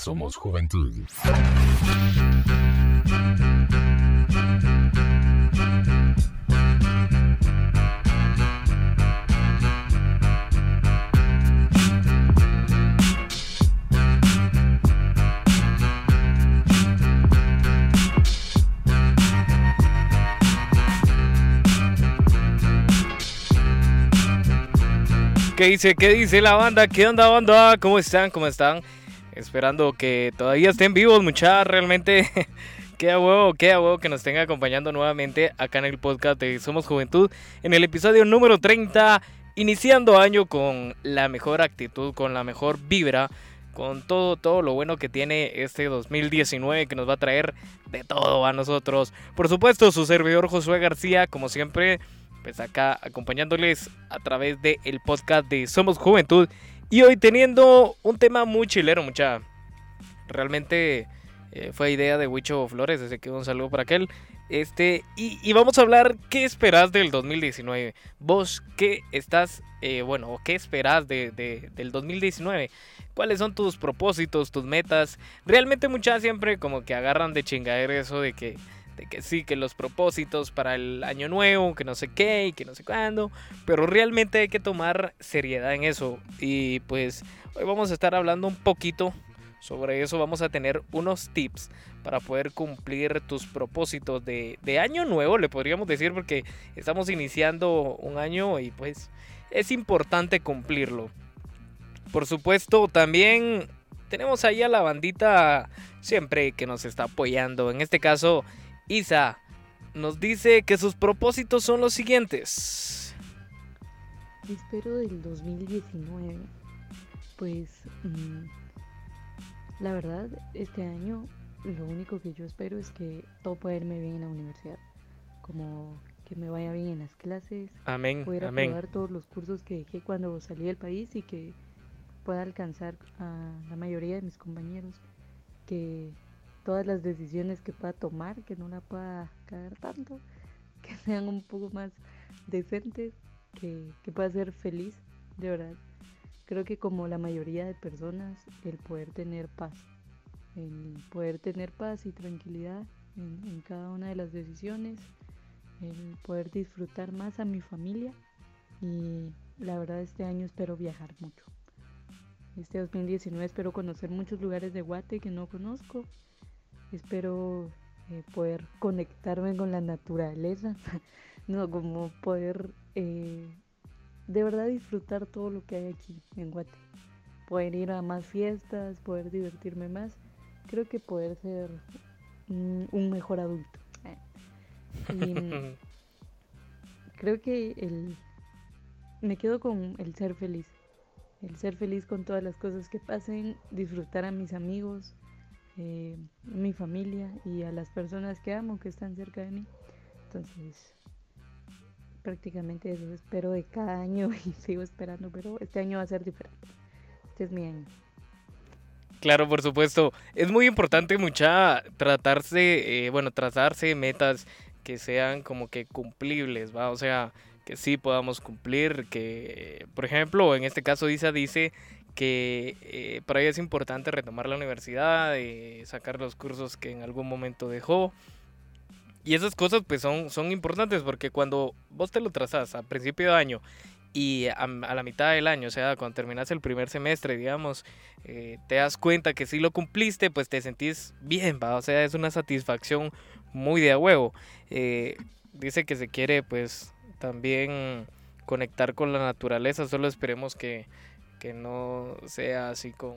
Somos Juventud. ¿Qué dice? ¿Qué dice la banda? ¿Qué onda, banda? ¿Cómo están? ¿Cómo están? Esperando que todavía estén vivos, muchachos. Realmente, qué huevo, qué huevo que nos estén acompañando nuevamente acá en el podcast de Somos Juventud. En el episodio número 30, iniciando año con la mejor actitud, con la mejor vibra, con todo, todo lo bueno que tiene este 2019 que nos va a traer de todo a nosotros. Por supuesto, su servidor Josué García, como siempre pues acá acompañándoles a través del el podcast de Somos Juventud. Y hoy teniendo un tema muy chilero, mucha. Realmente eh, fue idea de Huicho Flores, así que un saludo para aquel. Este, y, vamos a hablar qué esperas del 2019. Vos, ¿qué estás, eh, bueno, qué esperas de, del 2019? ¿Cuáles son tus propósitos, tus metas? Realmente muchas siempre como que agarran de chingadera eso de que que sí, que los propósitos para el año nuevo, que no sé qué y que no sé cuándo, pero realmente hay que tomar seriedad en eso. Y pues hoy vamos a estar hablando un poquito sobre eso, vamos a tener unos tips para poder cumplir tus propósitos de, de año nuevo, le podríamos decir, porque estamos iniciando un año y pues es importante cumplirlo. Por supuesto, también tenemos ahí a la bandita siempre que nos está apoyando. En este caso, Isa nos dice que sus propósitos son los siguientes. Espero del 2019. Pues mm, la verdad, este año lo único que yo espero es que todo pueda irme bien en la universidad. Como que me vaya bien en las clases. Amén. Poder amén. aprobar todos los cursos que dejé cuando salí del país y que pueda alcanzar a la mayoría de mis compañeros. Que todas las decisiones que pueda tomar, que no la pueda caer tanto, que sean un poco más decentes, que, que pueda ser feliz, de verdad. Creo que como la mayoría de personas, el poder tener paz, el poder tener paz y tranquilidad en, en cada una de las decisiones, el poder disfrutar más a mi familia y la verdad este año espero viajar mucho. Este 2019 espero conocer muchos lugares de Guate que no conozco Espero eh, poder conectarme con la naturaleza, no como poder eh, de verdad disfrutar todo lo que hay aquí en Guate. Poder ir a más fiestas, poder divertirme más. Creo que poder ser un mejor adulto. Y creo que el, me quedo con el ser feliz. El ser feliz con todas las cosas que pasen, disfrutar a mis amigos, eh, mi familia y a las personas que amo que están cerca de mí. Entonces, prácticamente eso espero de cada año y sigo esperando, pero este año va a ser diferente. Este es mi año. Claro, por supuesto. Es muy importante mucha tratarse, eh, bueno, trazarse metas que sean como que cumplibles, ¿va? O sea, que sí podamos cumplir, que, por ejemplo, en este caso Isa dice que eh, para ella es importante retomar la universidad, y sacar los cursos que en algún momento dejó. Y esas cosas pues son, son importantes porque cuando vos te lo trazas a principio de año y a, la mitad del año, o sea, cuando terminas el primer semestre, digamos, eh, te das cuenta que si lo cumpliste, pues te sentís bien, ¿va? O sea, es una satisfacción muy de a huevo. Eh, dice que se quiere pues también conectar con la naturaleza, solo esperemos que que no sea así con,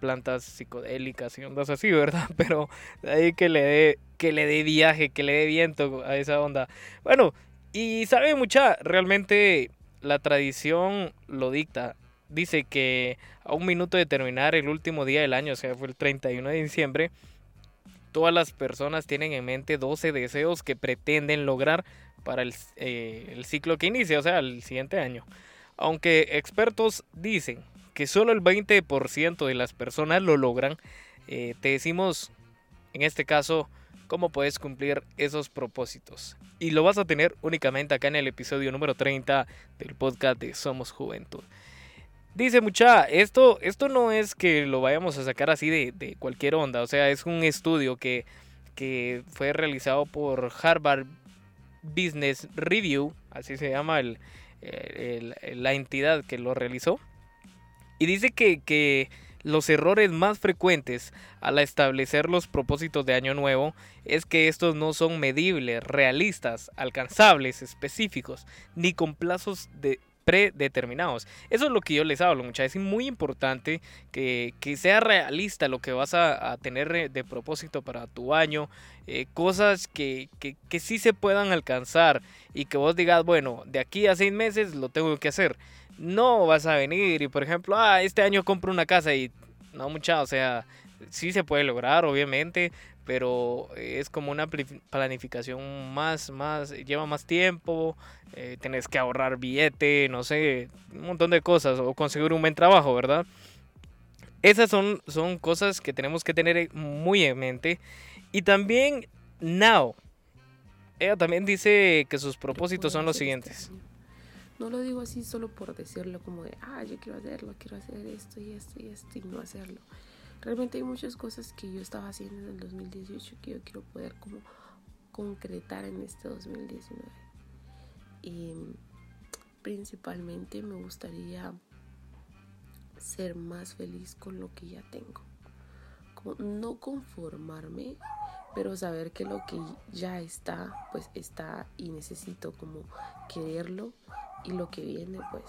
plantas psicodélicas y ondas así, ¿verdad? Pero ahí que le dé que le dé viaje, que le dé viento a esa onda. Bueno, y sabe mucha, realmente la tradición lo dicta. Dice que a un minuto de terminar el último día del año, o sea, fue el 31 de diciembre, todas las personas tienen en mente 12 deseos que pretenden lograr para el, eh, el ciclo que inicia, o sea, el siguiente año. Aunque expertos dicen que solo el 20% de las personas lo logran, eh, te decimos en este caso cómo puedes cumplir esos propósitos. Y lo vas a tener únicamente acá en el episodio número 30 del podcast de Somos Juventud. Dice mucha, esto, esto no es que lo vayamos a sacar así de, de cualquier onda, o sea, es un estudio que, que fue realizado por Harvard Business Review, así se llama el, la entidad que lo realizó. Y dice que, que, los errores más frecuentes al establecer los propósitos de año nuevo es que estos no son medibles, realistas, alcanzables, específicos, ni con plazos de predeterminados. Eso es lo que yo les hablo, muchachos. Es muy importante que, sea realista lo que vas a, tener de propósito para tu año. Eh, cosas que, que, que sí se puedan alcanzar y que vos digas, bueno, de aquí a seis meses lo tengo que hacer. No vas a venir y, por ejemplo, ah, este año compro una casa y no mucha, o sea, sí se puede lograr, obviamente, pero es como una planificación más, más, lleva más tiempo, eh, tenés que ahorrar billete, no sé, un montón de cosas, o conseguir un buen trabajo, ¿verdad? Esas son, son cosas que tenemos que tener muy en mente. Y también Now. Ella también dice que sus propósitos son los siguientes. No lo digo así solo por decirlo como de, ah, yo quiero hacerlo, quiero hacer esto y esto y esto y no hacerlo. Realmente hay muchas cosas que yo estaba haciendo en el 2018 que yo quiero poder como concretar en este 2019. Y principalmente me gustaría ser más feliz con lo que ya tengo. No conformarme, pero saber que lo que ya está, pues está y necesito como quererlo y lo que viene, pues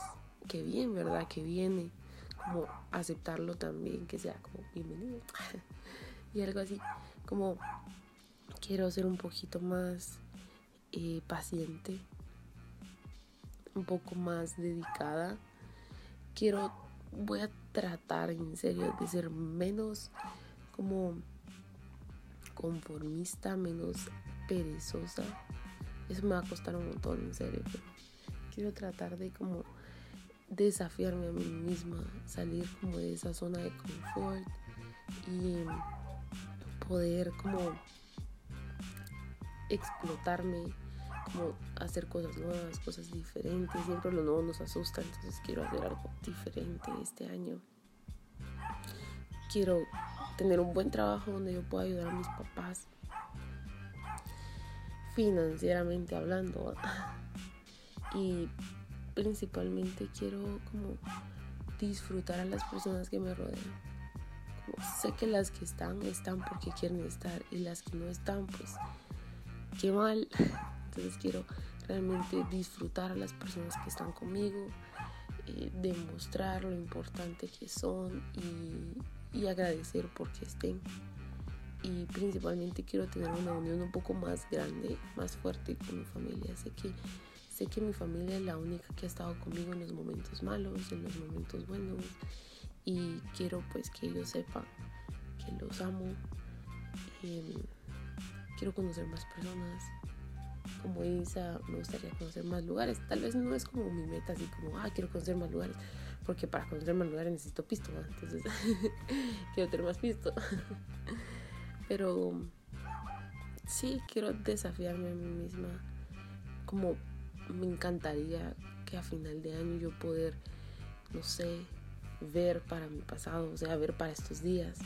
que bien, ¿verdad? Que viene como aceptarlo también, que sea como bienvenido y algo así, como quiero ser un poquito más eh, paciente, un poco más dedicada, quiero, voy a tratar en serio de ser menos como conformista, menos perezosa. Eso me va a costar un montón, en serio. Pero quiero tratar de como desafiarme a mí misma, salir como de esa zona de confort y poder como explotarme, como hacer cosas nuevas, cosas diferentes. Siempre lo nuevo nos asusta, entonces quiero hacer algo diferente este año. Quiero tener un buen trabajo donde yo pueda ayudar a mis papás financieramente hablando y principalmente quiero como disfrutar a las personas que me rodean. sé que las que están están porque quieren estar y las que no están pues qué mal. Entonces quiero realmente disfrutar a las personas que están conmigo, eh, demostrar lo importante que son y, y agradecer porque estén. Y principalmente quiero tener una unión un poco más grande, más fuerte con mi familia. Sé que Sé que mi familia es la única que ha estado conmigo en los momentos malos, en los momentos buenos y quiero pues que ellos sepan que los amo. Em, quiero conocer más personas. Como Isa, me gustaría conocer más lugares. Tal vez no es como mi meta, así como, ah, quiero conocer más lugares. Porque para conocer más lugares necesito pisto, entonces quiero tener más pisto. Pero sí, quiero desafiarme a mí misma. Como me encantaría que a final de año yo poder, no sé, ver para mi pasado, o sea, ver para estos días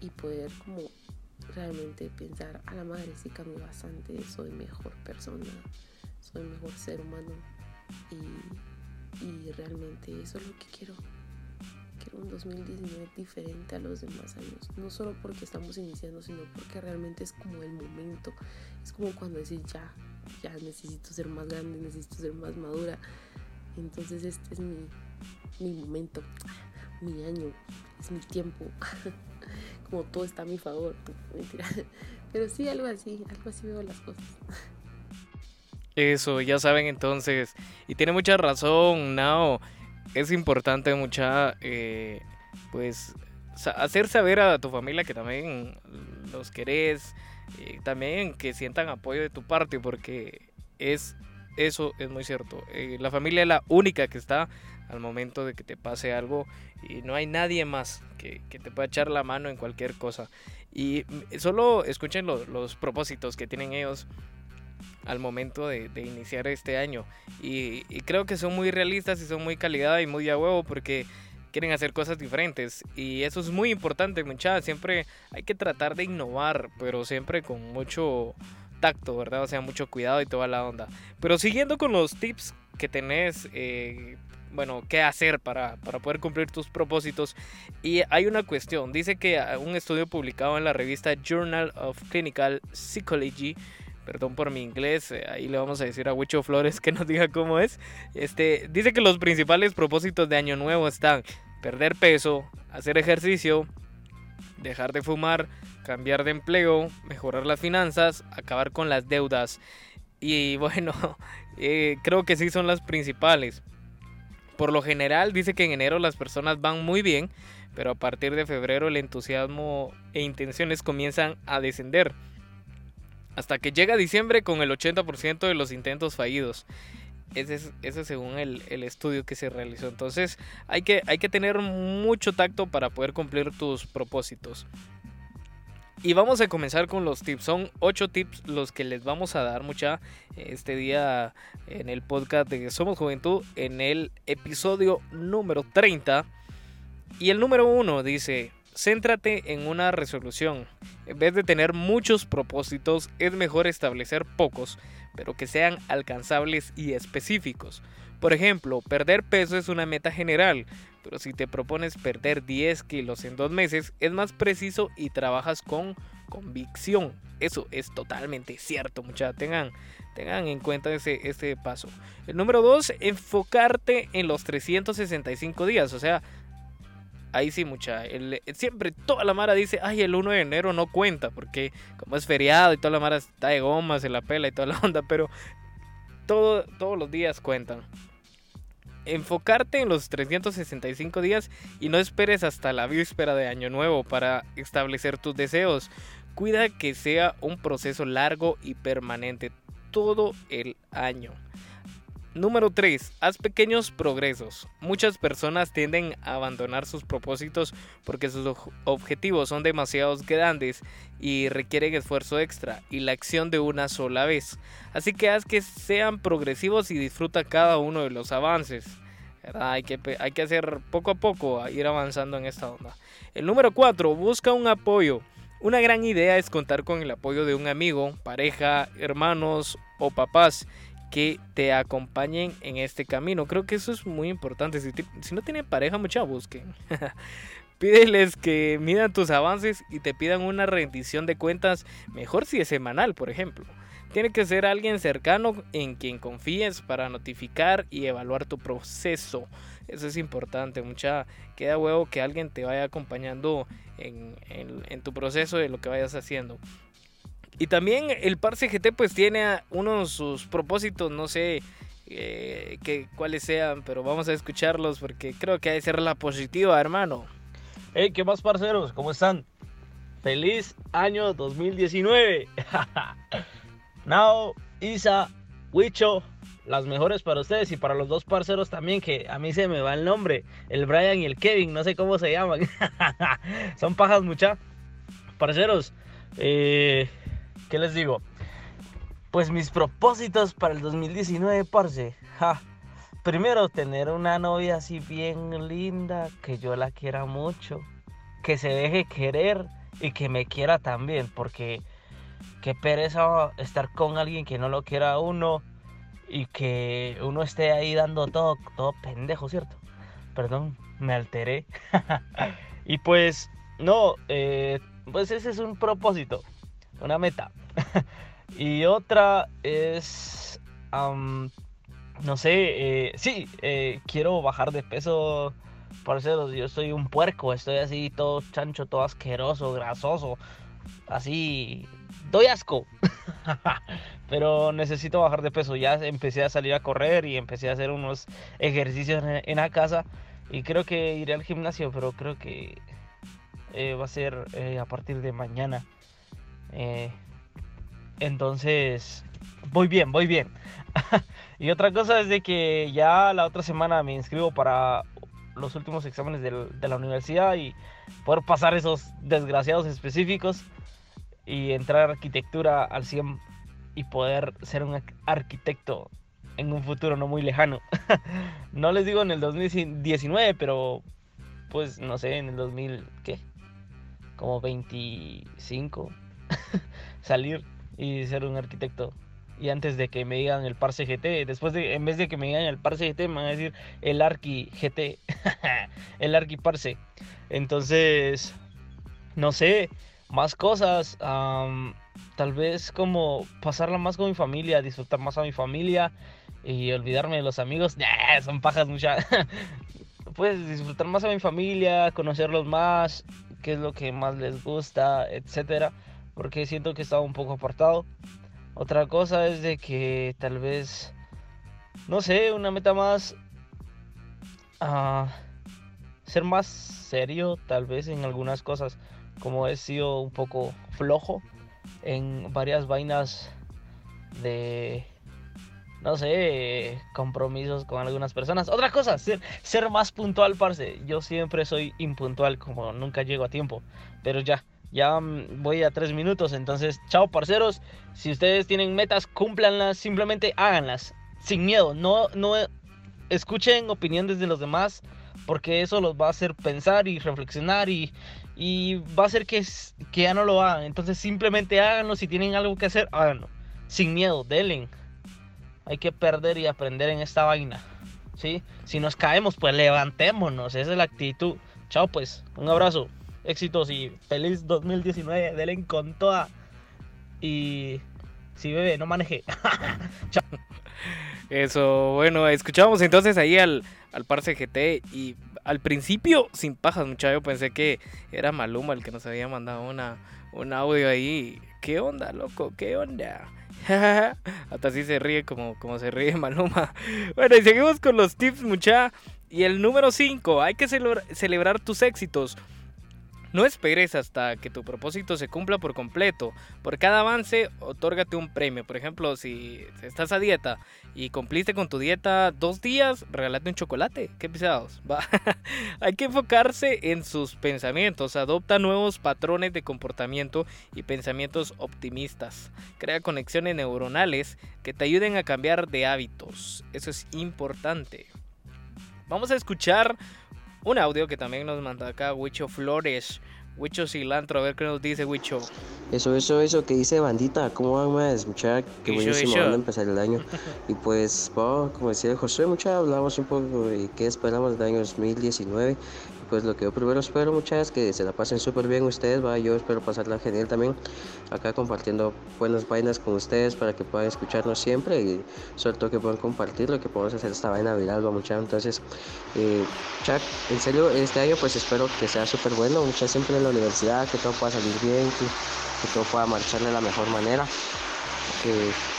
y poder como realmente pensar, a la madre sí cambié bastante, soy mejor persona, soy mejor ser humano y, y realmente eso es lo que quiero. Quiero un 2019 diferente a los demás años, no solo porque estamos iniciando, sino porque realmente es como el momento, es como cuando decís ya, ya necesito ser más grande, necesito ser más madura. Entonces este es mi, mi momento, mi año, es mi tiempo. Como todo está a mi favor. Mentira. Pero sí, algo así, algo así veo las cosas. Eso, ya saben entonces. Y tiene mucha razón, Nao. Es importante mucha, eh, pues, hacer saber a tu familia que también los querés, también que sientan apoyo de tu parte, porque es eso es muy cierto. Eh, la familia es la única que está al momento de que te pase algo y no hay nadie más que, te pueda echar la mano en cualquier cosa. Y solo escuchen los propósitos que tienen ellos. al momento de, iniciar este año. Y, creo que son muy realistas y son muy calidad y muy a huevo porque quieren hacer cosas diferentes. Y eso es muy importante, muchachos. Siempre hay que tratar de innovar, pero siempre con mucho tacto, ¿verdad? O sea, mucho cuidado y toda la onda. Pero siguiendo con los tips que tenés, eh, bueno, qué hacer para, para, poder cumplir tus propósitos. Y hay una cuestión, dice que un estudio publicado en la revista Journal of Clinical Psychology perdón por mi inglés, eh, ahí le vamos a decir a Huicho Flores que nos diga cómo es. Este, dice que los principales propósitos de Año Nuevo están perder peso, hacer ejercicio, dejar de fumar, cambiar de empleo, mejorar las finanzas, acabar con las deudas. Y bueno, eh, creo que sí son las principales. Por lo general dice que en enero las personas van muy bien, pero a partir de febrero el entusiasmo e intenciones comienzan a descender hasta que llega diciembre con el 80% de los intentos fallidos. Ese es, según el, estudio que se realizó. Entonces hay que, hay que tener mucho tacto para poder cumplir tus propósitos. Y vamos a comenzar con los tips. Son 8 tips los que les vamos a dar mucha este día en el podcast de Somos Juventud en el episodio número 30. Y el número 1 dice, Céntrate en una resolución. En vez de tener muchos propósitos, es mejor establecer pocos, pero que sean alcanzables y específicos. Por ejemplo, perder peso es una meta general, pero si te propones perder 10 kilos en dos meses, es más preciso y trabajas con convicción. Eso es totalmente cierto, muchachos. Tengan, tengan en cuenta ese, paso. El número 2, enfocarte en los 365 días. O sea, ahí sí, mucha. siempre toda la mara dice, ay, el 1 de enero no cuenta, porque como es feriado y toda la mara está de goma, se la pela y toda la onda, pero todo, todos los días cuentan. Enfocarte en los 365 días y no esperes hasta la víspera de Año Nuevo para establecer tus deseos. Cuida que sea un proceso largo y permanente todo el año. Número 3. Haz pequeños progresos. Muchas personas tienden a abandonar sus propósitos porque sus objetivos son demasiado grandes y requieren esfuerzo extra y la acción de una sola vez. Así que haz que sean progresivos y disfruta cada uno de los avances. Hay que, hacer poco a poco, ir avanzando en esta onda. El número 4. Busca un apoyo. Una gran idea es contar con el apoyo de un amigo, pareja, hermanos o papás que te acompañen en este camino. Creo que eso es muy importante. Si, no tienen pareja, mucha busquen. Pídeles que midan tus avances y te pidan una rendición de cuentas, mejor si es semanal, por ejemplo. Tiene que ser alguien cercano en quien confíes para notificar y evaluar tu proceso. Eso es importante, mucha. Queda huevo que alguien te vaya acompañando en, en tu proceso de lo que vayas haciendo. Y también el Parse GT pues tiene unos sus propósitos, no sé eh, cuáles sean, pero vamos a escucharlos porque creo que ha de ser la positiva, hermano. Hey, ¿qué más, parceros? ¿Cómo están? Feliz año 2019. Now, Isa, Wicho, las mejores para ustedes y para los dos parceros también, que a mí se me va el nombre, el Brian y el Kevin, no sé cómo se llaman. Son pajas mucha. Parceros, eh, ¿Qué les digo? Pues mis propósitos para el 2019, parce. Primero, tener una novia así bien linda, que yo la quiera mucho, que se deje querer y que me quiera también, porque qué pereza estar con alguien que no lo quiera a uno y que uno esté ahí dando todo, todo pendejo, ¿cierto? Perdón, me alteré. y pues, no, eh, pues ese es un propósito una meta. y otra es, no sé, eh, sí, eh, quiero bajar de peso. Parceros, yo soy un puerco, estoy así todo chancho, todo asqueroso, grasoso, así, doy asco. Pero necesito bajar de peso, ya empecé a salir a correr y empecé a hacer unos ejercicios en, la casa y creo que iré al gimnasio, pero creo que eh, va a ser a partir de mañana. Eh, entonces, voy bien, voy bien. y otra cosa es de que ya la otra semana me inscribo para los últimos exámenes de la universidad y poder pasar esos desgraciados específicos y entrar a arquitectura al 100 y poder ser un arquitecto en un futuro no muy lejano. no les digo en el 2019, pero pues no sé, en el 2000, ¿qué? Como 25, salir y ser un arquitecto. Y antes de que me digan el Parse GT, después de, en vez de que me digan el Parse GT, me van a decir el Arqui GT, el Arqui Parse. Entonces, no sé, más cosas. tal vez como pasarla más con mi familia, disfrutar más a mi familia y olvidarme de los amigos. son pajas muchas. pues disfrutar más a mi familia, conocerlos más, qué es lo que más les gusta, etcétera, porque siento que estaba un poco apartado. Otra cosa es de que tal vez, no sé, una meta más, uh, ser más serio tal vez en algunas cosas, como he sido un poco flojo en varias vainas de no sé, compromisos con algunas personas. Otra cosa, ser, ser más puntual, parce. Yo siempre soy impuntual, como nunca llego a tiempo. Pero ya, ya mm, voy a tres minutos. Entonces, chao, parceros. Si ustedes tienen metas, cúmplanlas. Simplemente háganlas. Sin miedo. No, no escuchen opiniones de los demás. Porque eso los va a hacer pensar y reflexionar. Y, y va a hacer que, que ya no lo hagan. Entonces, simplemente háganlo. Si tienen algo que hacer, háganlo. Sin miedo, denle hay que perder y aprender en esta vaina. ¿sí? Si nos caemos, pues levantémonos. Esa es la actitud. Chao, pues. Un abrazo. Éxitos y feliz 2019. Denle con toda. Y. Si bebe, no maneje. Chao. Eso, bueno, escuchamos entonces ahí al, al Parse GT y al principio, sin pajas, muchacho, pensé que era Maluma el que nos había mandado una, un audio ahí. ¿Qué onda, loco? ¿Qué onda? Hasta así se ríe como, como se ríe Maluma. Bueno, y seguimos con los tips, mucha. Y el número 5, hay que celebrar tus éxitos. No esperes hasta que tu propósito se cumpla por completo. Por cada avance, otórgate un premio. Por ejemplo, si estás a dieta y cumpliste con tu dieta dos días, regálate un chocolate. Qué pisados. Va. Hay que enfocarse en sus pensamientos. Adopta nuevos patrones de comportamiento y pensamientos optimistas. Crea conexiones neuronales que te ayuden a cambiar de hábitos. Eso es importante. Vamos a escuchar un audio que también nos manda acá Wicho Flores. Wicho Cilantro, a ver qué nos dice Wicho. Eso, eso, eso que dice bandita, ¿cómo van a escuchar? Qué buenísimo van a empezar el año. Y pues, como decía José, mucha hablamos un poco de qué esperamos del año 2019 pues lo que yo primero espero muchas es que se la pasen súper bien ustedes, va, yo espero pasarla genial también acá compartiendo buenas vainas con ustedes para que puedan escucharnos siempre y sobre todo que puedan compartir lo que podemos hacer esta vaina viral, va muchas entonces eh, en serio este año pues espero que sea súper bueno, muchas siempre en la universidad, que todo pueda salir bien, que, todo pueda marchar de la mejor manera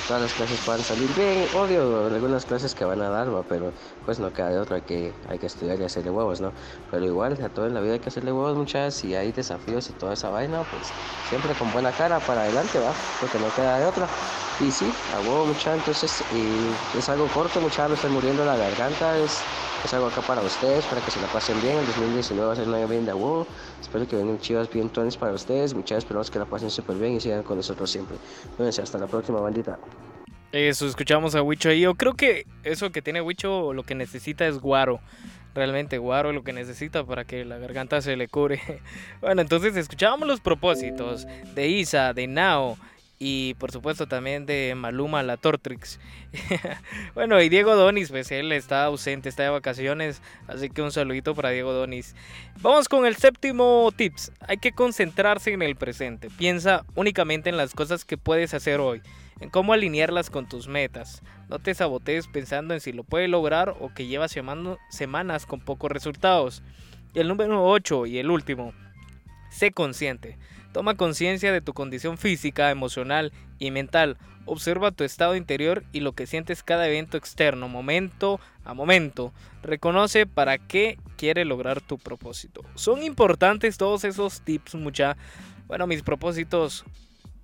todas las clases puedan salir bien, obvio, algunas clases que van a dar, pero pues no queda de otra, que hay que estudiar y hacerle huevos, ¿no? Pero igual, a todo en la vida hay que hacerle huevos muchas, y hay desafíos y toda esa vaina, pues siempre con buena cara para adelante, va, porque no queda de otra. Y sí, a huevo muchas, entonces, y es algo corto, muchas, me estoy muriendo la garganta, es es algo acá para ustedes, para que se la pasen bien. El 2019 va a ser un año bien de agua. Espero que vengan chivas bien tones para ustedes. Muchas esperamos que la pasen súper bien y sigan con nosotros siempre. Cuídense, hasta la próxima, bandita. Eso, escuchamos a Wicho ahí. Yo creo que eso que tiene Wicho lo que necesita es guaro. Realmente guaro lo que necesita para que la garganta se le cure. Bueno, entonces escuchábamos los propósitos de Isa, de Nao y por supuesto también de Maluma la Tortrix. bueno, y Diego Donis, pues él está ausente, está de vacaciones, así que un saludito para Diego Donis. Vamos con el séptimo tips. Hay que concentrarse en el presente. Piensa únicamente en las cosas que puedes hacer hoy, en cómo alinearlas con tus metas. No te sabotees pensando en si lo puedes lograr o que llevas semanas con pocos resultados. Y el número 8 y el último, sé consciente. Toma conciencia de tu condición física, emocional y mental. Observa tu estado interior y lo que sientes cada evento externo, momento a momento. Reconoce para qué quiere lograr tu propósito. Son importantes todos esos tips, mucha. Bueno, mis propósitos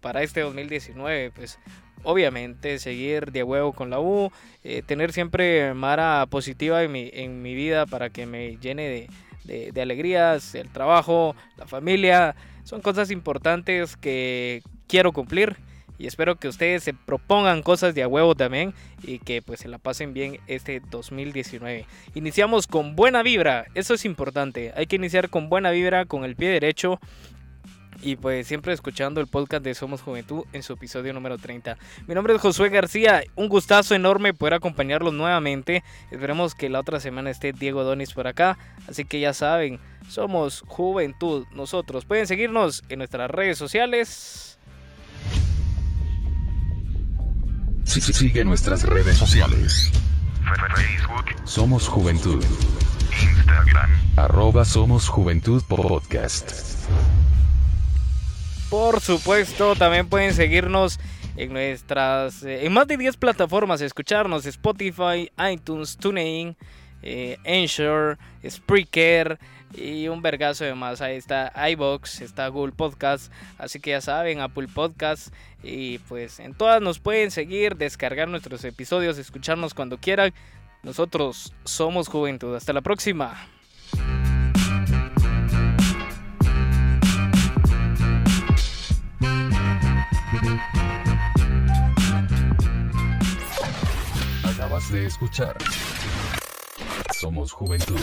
para este 2019, pues obviamente seguir de huevo con la U, eh, tener siempre Mara positiva en mi, en mi vida para que me llene de, de alegrías, el trabajo, la familia, son cosas importantes que quiero cumplir y espero que ustedes se propongan cosas de a huevo también y que pues se la pasen bien este 2019. Iniciamos con buena vibra, eso es importante, hay que iniciar con buena vibra, con el pie derecho y pues siempre escuchando el podcast de Somos Juventud en su episodio número 30. Mi nombre es Josué García, un gustazo enorme poder acompañarlos nuevamente. Esperemos que la otra semana esté Diego Donis por acá, así que ya saben, somos Juventud nosotros. Pueden seguirnos en nuestras redes sociales. Sí, sí, sigue nuestras redes sociales. Facebook, Somos Juventud. Instagram. Arroba Somos Juventud Podcast. Por supuesto, también pueden seguirnos en nuestras, eh, en más de 10 plataformas, escucharnos Spotify, iTunes, TuneIn, eh, Ensure, Spreaker y un vergazo de más. Ahí está iBox, está Google Podcast, así que ya saben, Apple Podcast y pues en todas nos pueden seguir, descargar nuestros episodios, escucharnos cuando quieran. Nosotros somos Juventud. Hasta la próxima. De escuchar. Somos Juventud.